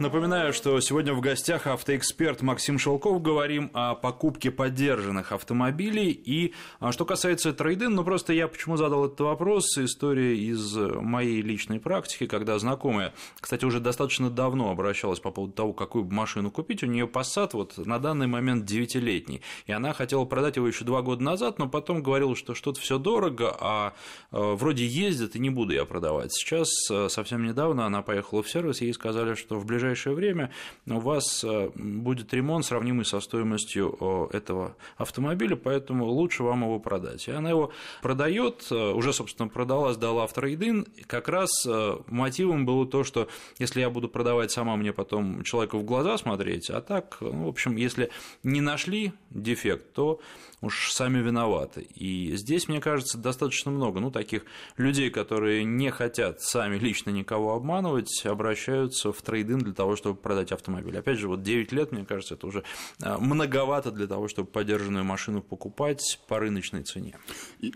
Напоминаю, что сегодня в гостях автоэксперт Максим Шелков. Говорим о покупке поддержанных автомобилей. И а, что касается трейдин, ну просто я почему задал этот вопрос, история из моей личной практики, когда знакомая, кстати, уже достаточно давно обращалась по поводу того, какую машину купить. У нее Passat вот на данный момент 9-летний. И она хотела продать его еще два года назад, но потом говорила, что что-то все дорого, а, а вроде ездит, и не буду я продавать. Сейчас а, совсем недавно она поехала в сервис, ей сказали, что в ближайшее ближайшее время у вас э, будет ремонт, сравнимый со стоимостью этого автомобиля, поэтому лучше вам его продать. И она его продает, э, уже, собственно, продала, сдала в трейдин. Как раз э, мотивом было то, что если я буду продавать сама, мне потом человеку в глаза смотреть, а так, ну, в общем, если не нашли дефект, то уж сами виноваты. И здесь, мне кажется, достаточно много ну, таких людей, которые не хотят сами лично никого обманывать, обращаются в трейдинг для того, чтобы продать автомобиль. Опять же, вот 9 лет, мне кажется, это уже а, многовато для того, чтобы поддержанную машину покупать по рыночной цене.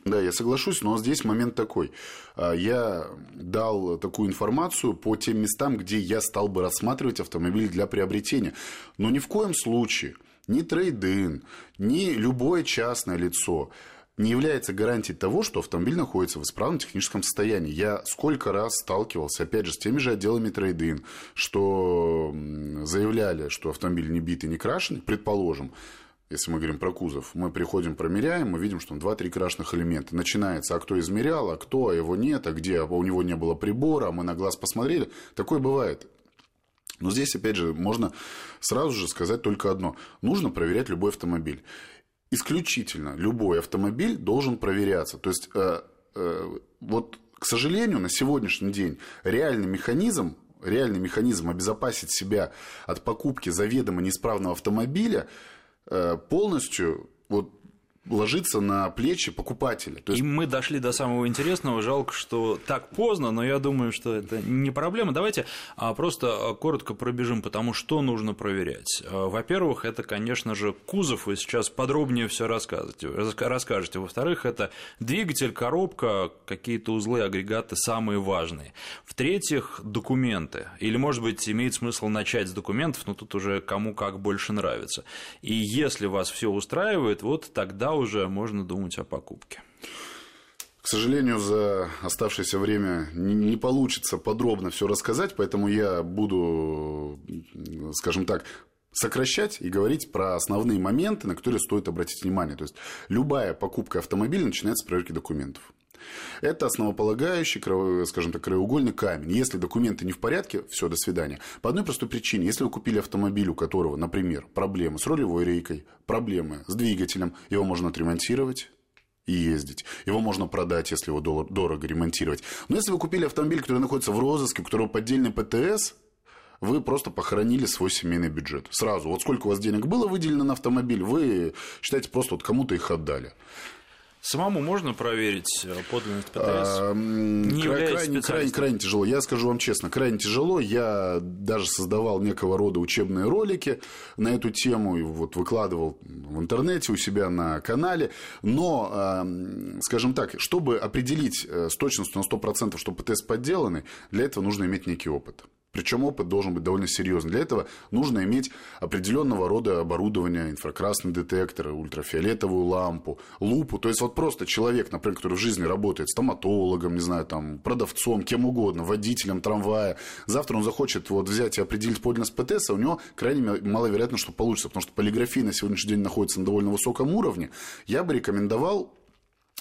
Да, я соглашусь, но здесь момент такой. А, я дал такую информацию по тем местам, где я стал бы рассматривать автомобиль для приобретения. Но ни в коем случае – ни трейдин, ни любое частное лицо не является гарантией того, что автомобиль находится в исправном техническом состоянии. Я сколько раз сталкивался, опять же, с теми же отделами трейдин, что заявляли, что автомобиль не битый, не крашен, предположим, если мы говорим про кузов, мы приходим, промеряем, мы видим, что там 2-3 крашенных элемента. Начинается, а кто измерял, а кто, а его нет, а где, а у него не было прибора, а мы на глаз посмотрели. Такое бывает. Но здесь, опять же, можно сразу же сказать только одно. Нужно проверять любой автомобиль. Исключительно любой автомобиль должен проверяться. То есть, э, э, вот, к сожалению, на сегодняшний день реальный механизм реальный механизм обезопасить себя от покупки заведомо неисправного автомобиля э, полностью вот ложится на плечи покупателя. То есть... И мы дошли до самого интересного. Жалко, что так поздно, но я думаю, что это не проблема. Давайте а, просто а, коротко пробежим, потому что нужно проверять. А, во-первых, это, конечно же, кузов. Вы сейчас подробнее все расскажете. расскажете. Во-вторых, это двигатель, коробка, какие-то узлы, агрегаты самые важные. В-третьих, документы. Или, может быть, имеет смысл начать с документов, но тут уже кому как больше нравится. И если вас все устраивает, вот тогда уже можно думать о покупке. К сожалению, за оставшееся время не получится подробно все рассказать, поэтому я буду, скажем так, сокращать и говорить про основные моменты, на которые стоит обратить внимание. То есть любая покупка автомобиля начинается с проверки документов. Это основополагающий, скажем так, краеугольный камень. Если документы не в порядке, все, до свидания. По одной простой причине. Если вы купили автомобиль, у которого, например, проблемы с рулевой рейкой, проблемы с двигателем, его можно отремонтировать, и ездить. Его можно продать, если его дорого ремонтировать. Но если вы купили автомобиль, который находится в розыске, у которого поддельный ПТС, вы просто похоронили свой семейный бюджет. Сразу. Вот сколько у вас денег было выделено на автомобиль, вы считаете просто вот кому-то их отдали. Самому можно проверить э, подлинность ПТС? А, не край, крайне, крайне, крайне тяжело. Я скажу вам честно, крайне тяжело. Я даже создавал некого рода учебные ролики на эту тему, и вот выкладывал в интернете у себя на канале. Но, скажем так, чтобы определить э, с точностью на 100%, что ПТС подделаны, для этого нужно иметь некий опыт. Причем опыт должен быть довольно серьезный. Для этого нужно иметь определенного рода оборудование, инфракрасный детектор, ультрафиолетовую лампу, лупу. То есть вот просто человек, например, который в жизни работает стоматологом, не знаю, там, продавцом, кем угодно, водителем трамвая, завтра он захочет вот взять и определить подлинность ПТС, а у него крайне маловероятно, что получится, потому что полиграфия на сегодняшний день находится на довольно высоком уровне. Я бы рекомендовал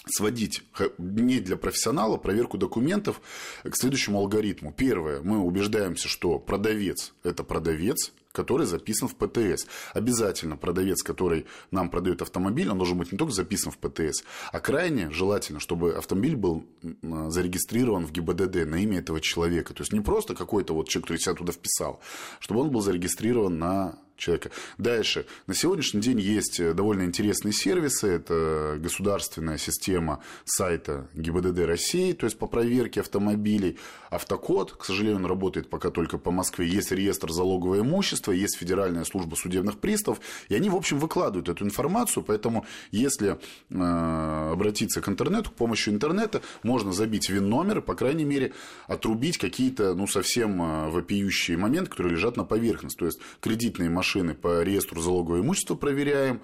сводить не для профессионала проверку документов к следующему алгоритму. Первое, мы убеждаемся, что продавец – это продавец, который записан в ПТС. Обязательно продавец, который нам продает автомобиль, он должен быть не только записан в ПТС, а крайне желательно, чтобы автомобиль был зарегистрирован в ГИБДД на имя этого человека. То есть не просто какой-то вот человек, который себя туда вписал, чтобы он был зарегистрирован на человека. Дальше. На сегодняшний день есть довольно интересные сервисы. Это государственная система сайта ГИБДД России, то есть по проверке автомобилей. Автокод, к сожалению, он работает пока только по Москве. Есть реестр залогового имущества, есть Федеральная служба судебных приставов. И они, в общем, выкладывают эту информацию. Поэтому, если э, обратиться к интернету, к помощью интернета можно забить ВИН-номер и, по крайней мере, отрубить какие-то ну, совсем э, вопиющие моменты, которые лежат на поверхности. То есть кредитные машины по реестру залогового имущества проверяем,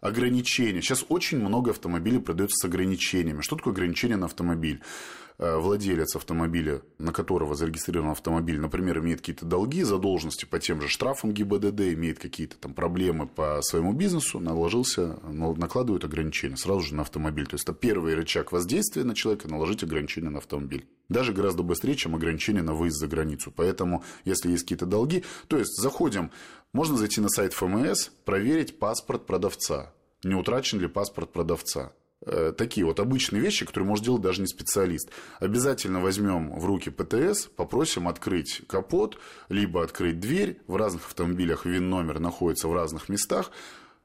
ограничения. Сейчас очень много автомобилей продается с ограничениями. Что такое ограничение на автомобиль? Э, владелец автомобиля, на которого зарегистрирован автомобиль, например, имеет какие-то долги, задолженности по тем же штрафам ГИБДД, имеет какие-то там проблемы по своему бизнесу, наложился, накладывают ограничения сразу же на автомобиль. То есть это первый рычаг воздействия на человека, наложить ограничения на автомобиль. Даже гораздо быстрее, чем ограничения на выезд за границу. Поэтому, если есть какие-то долги, то есть заходим, можно зайти на сайт ФМС, проверить паспорт продавца. Не утрачен ли паспорт продавца такие вот обычные вещи, которые может делать даже не специалист. Обязательно возьмем в руки ПТС, попросим открыть капот, либо открыть дверь. В разных автомобилях ВИН-номер находится в разных местах.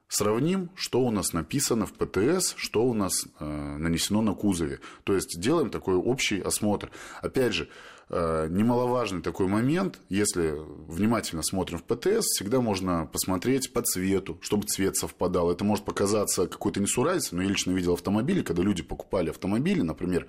Сравним, что у нас написано в ПТС, что у нас э, нанесено на кузове. То есть делаем такой общий осмотр. Опять же, Э, немаловажный такой момент, если внимательно смотрим в ПТС, всегда можно посмотреть по цвету, чтобы цвет совпадал. Это может показаться какой-то несуразицей, но я лично видел автомобили, когда люди покупали автомобили, например,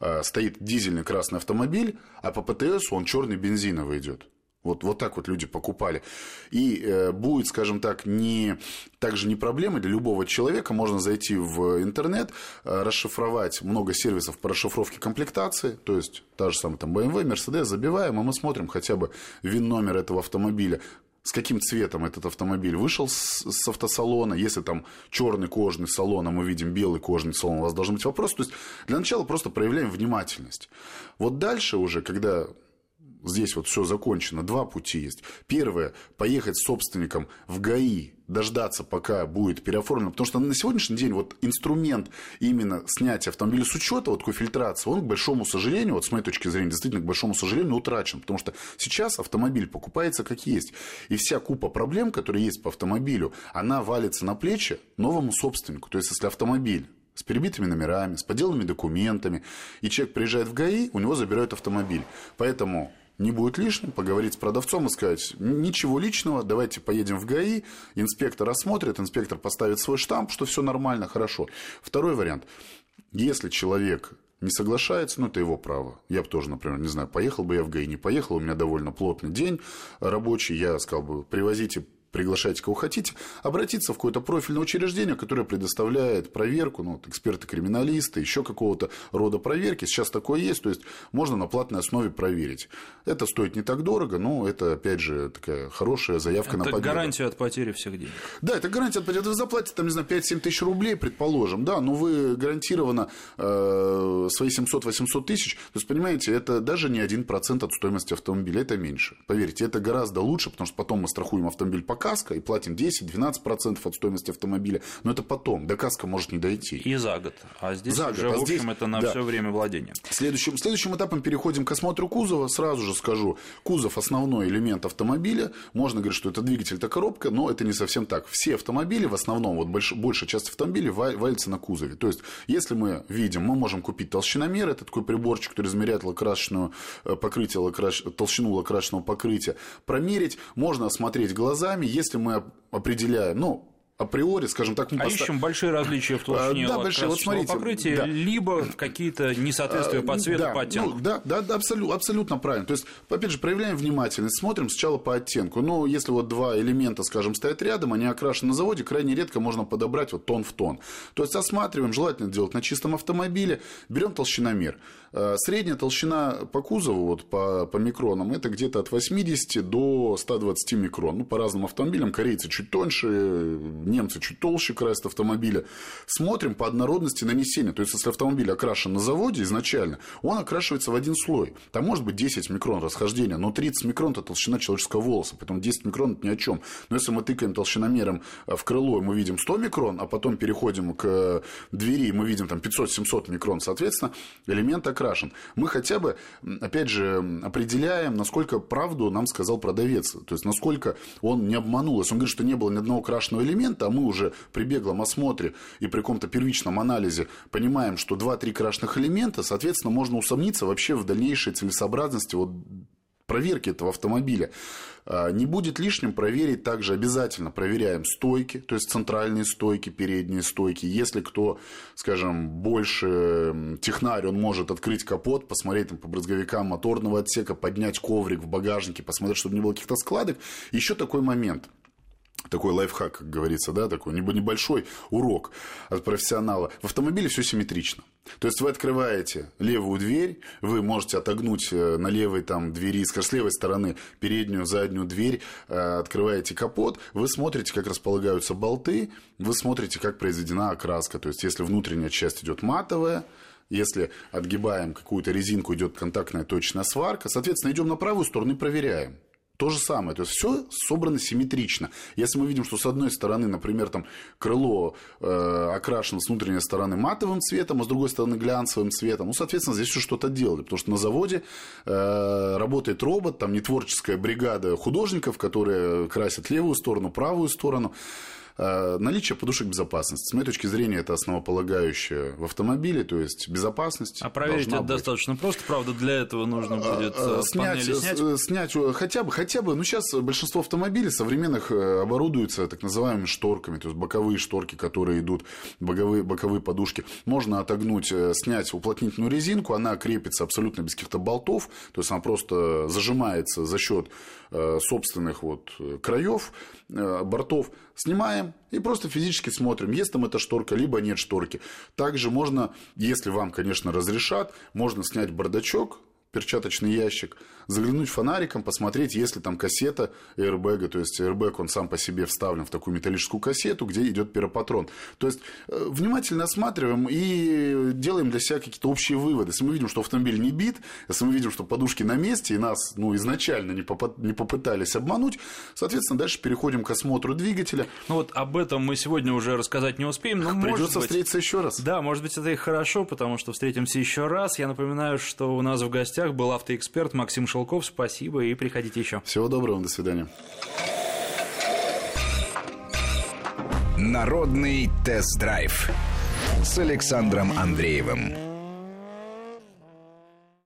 э, стоит дизельный красный автомобиль, а по ПТС он черный бензиновый идет. Вот, вот так вот люди покупали. И э, будет, скажем так, не, также не проблема для любого человека. Можно зайти в интернет, э, расшифровать много сервисов по расшифровке комплектации. То есть, та же самая там BMW, Mercedes, забиваем, и мы смотрим хотя бы ВИН-номер этого автомобиля с каким цветом этот автомобиль вышел с, с автосалона. Если там черный кожный салон, а мы видим белый кожный салон, у вас должен быть вопрос. То есть для начала просто проявляем внимательность. Вот дальше уже, когда здесь вот все закончено. Два пути есть. Первое, поехать с собственником в ГАИ, дождаться, пока будет переоформлено. Потому что на сегодняшний день вот инструмент именно снятия автомобиля с учета, вот такой фильтрации, он, к большому сожалению, вот с моей точки зрения, действительно, к большому сожалению, утрачен. Потому что сейчас автомобиль покупается как есть. И вся купа проблем, которые есть по автомобилю, она валится на плечи новому собственнику. То есть, если автомобиль с перебитыми номерами, с подделанными документами, и человек приезжает в ГАИ, у него забирают автомобиль. Поэтому не будет лишним поговорить с продавцом и сказать, ничего личного, давайте поедем в ГАИ, инспектор осмотрит, инспектор поставит свой штамп, что все нормально, хорошо. Второй вариант. Если человек не соглашается, ну, это его право. Я бы тоже, например, не знаю, поехал бы я в ГАИ, не поехал, у меня довольно плотный день рабочий, я сказал бы, привозите приглашайте кого хотите, обратиться в какое-то профильное учреждение, которое предоставляет проверку, ну, вот, эксперты-криминалисты, еще какого-то рода проверки. Сейчас такое есть, то есть можно на платной основе проверить. Это стоит не так дорого, но это, опять же, такая хорошая заявка это на победу. гарантия от потери всех денег. Да, это гарантия от потери. Вы заплатите, там, не знаю, 5-7 тысяч рублей, предположим, да, но вы гарантированно э, свои 700-800 тысяч, то есть, понимаете, это даже не 1% от стоимости автомобиля, это меньше. Поверьте, это гораздо лучше, потому что потом мы страхуем автомобиль по каско и платим 10-12% от стоимости автомобиля. Но это потом, до каска может не дойти. И за год. А здесь за уже, год. А в общем, здесь, это на да. все время владения. Следующим, следующим этапом переходим к осмотру кузова. Сразу же скажу, кузов – основной элемент автомобиля. Можно говорить, что это двигатель, это коробка, но это не совсем так. Все автомобили, в основном, вот больш, большая часть автомобилей валится на кузове. То есть, если мы видим, мы можем купить толщиномер, это такой приборчик, который измеряет лакрасочную э, покрытие, лакраш... толщину лакрасочного покрытия, промерить, можно осмотреть глазами, если мы определяем, ну, априори, скажем так... Мы а поста... ищем большие различия в толщине да, большие. Вот смотрите, покрытия, да. либо какие-то несоответствия по цвету, да, по оттенку. Ну, да, да, да абсолютно, абсолютно правильно. То есть, опять же, проявляем внимательность, смотрим сначала по оттенку. Ну, если вот два элемента, скажем, стоят рядом, они окрашены на заводе, крайне редко можно подобрать вот тон в тон. То есть, осматриваем, желательно делать на чистом автомобиле, берем толщиномер. Э, средняя толщина по кузову, вот по, по микронам, это где-то от 80 до 120 микрон. Ну, по разным автомобилям, корейцы чуть тоньше, немцы чуть толще красят автомобили. Смотрим по однородности нанесения. То есть, если автомобиль окрашен на заводе изначально, он окрашивается в один слой. Там может быть 10 микрон расхождения, но 30 микрон – это толщина человеческого волоса, поэтому 10 микрон – это ни о чем. Но если мы тыкаем толщиномером в крыло, и мы видим 100 микрон, а потом переходим к двери, и мы видим там 500-700 микрон, соответственно, элемент окрашен. Мы хотя бы, опять же, определяем, насколько правду нам сказал продавец. То есть, насколько он не обманул. Если он говорит, что не было ни одного крашеного элемента, а мы уже при беглом осмотре и при каком-то первичном анализе понимаем, что 2-3 крашеных элемента, соответственно, можно усомниться вообще в дальнейшей целесообразности вот проверки этого автомобиля. А, не будет лишним проверить также обязательно проверяем стойки, то есть центральные стойки, передние стойки. Если кто, скажем, больше технарь, он может открыть капот, посмотреть там, по брызговикам моторного отсека, поднять коврик в багажнике, посмотреть, чтобы не было каких-то складок. Еще такой момент – такой лайфхак, как говорится, да, такой небольшой урок от профессионала. В автомобиле все симметрично. То есть вы открываете левую дверь, вы можете отогнуть э, на левой там двери, скажем, с левой стороны переднюю, заднюю дверь, э, открываете капот, вы смотрите, как располагаются болты, вы смотрите, как произведена окраска. То есть если внутренняя часть идет матовая, если отгибаем какую-то резинку, идет контактная точная сварка, соответственно, идем на правую сторону и проверяем. То же самое, то есть все собрано симметрично. Если мы видим, что с одной стороны, например, там крыло э, окрашено с внутренней стороны матовым цветом, а с другой стороны глянцевым цветом, ну, соответственно, здесь все что-то делали, потому что на заводе э, работает робот, там не творческая бригада художников, которые красят левую сторону, правую сторону. Э, наличие подушек безопасности. С моей точки зрения, это основополагающее в автомобиле, то есть безопасность. А проверить это быть. достаточно просто, правда, для этого нужно а, будет а, снять, снять. снять хотя бы, хотя бы, ну сейчас большинство автомобилей современных э, оборудуются так называемыми шторками, то есть боковые шторки, которые идут, боковые, боковые подушки. Можно отогнуть, снять уплотнительную резинку, она крепится абсолютно без каких-то болтов, то есть она просто зажимается за счет собственных вот краев, бортов. Снимаем и просто физически смотрим, есть там эта шторка, либо нет шторки. Также можно, если вам, конечно, разрешат, можно снять бардачок, перчаточный ящик, заглянуть фонариком, посмотреть, есть ли там кассета airbag, то есть airbag, он сам по себе вставлен в такую металлическую кассету, где идет пиропатрон. То есть э, внимательно осматриваем и делаем для себя какие-то общие выводы. Если мы видим, что автомобиль не бит, если мы видим, что подушки на месте, и нас ну, изначально не, поп- не попытались обмануть, соответственно, дальше переходим к осмотру двигателя. Ну вот об этом мы сегодня уже рассказать не успеем, но Придется быть... встретиться еще раз. Да, может быть, это и хорошо, потому что встретимся еще раз. Я напоминаю, что у нас в гостях был автоэксперт Максим Шелков. Спасибо и приходите еще. Всего доброго, до свидания. Народный тест-драйв с Александром Андреевым.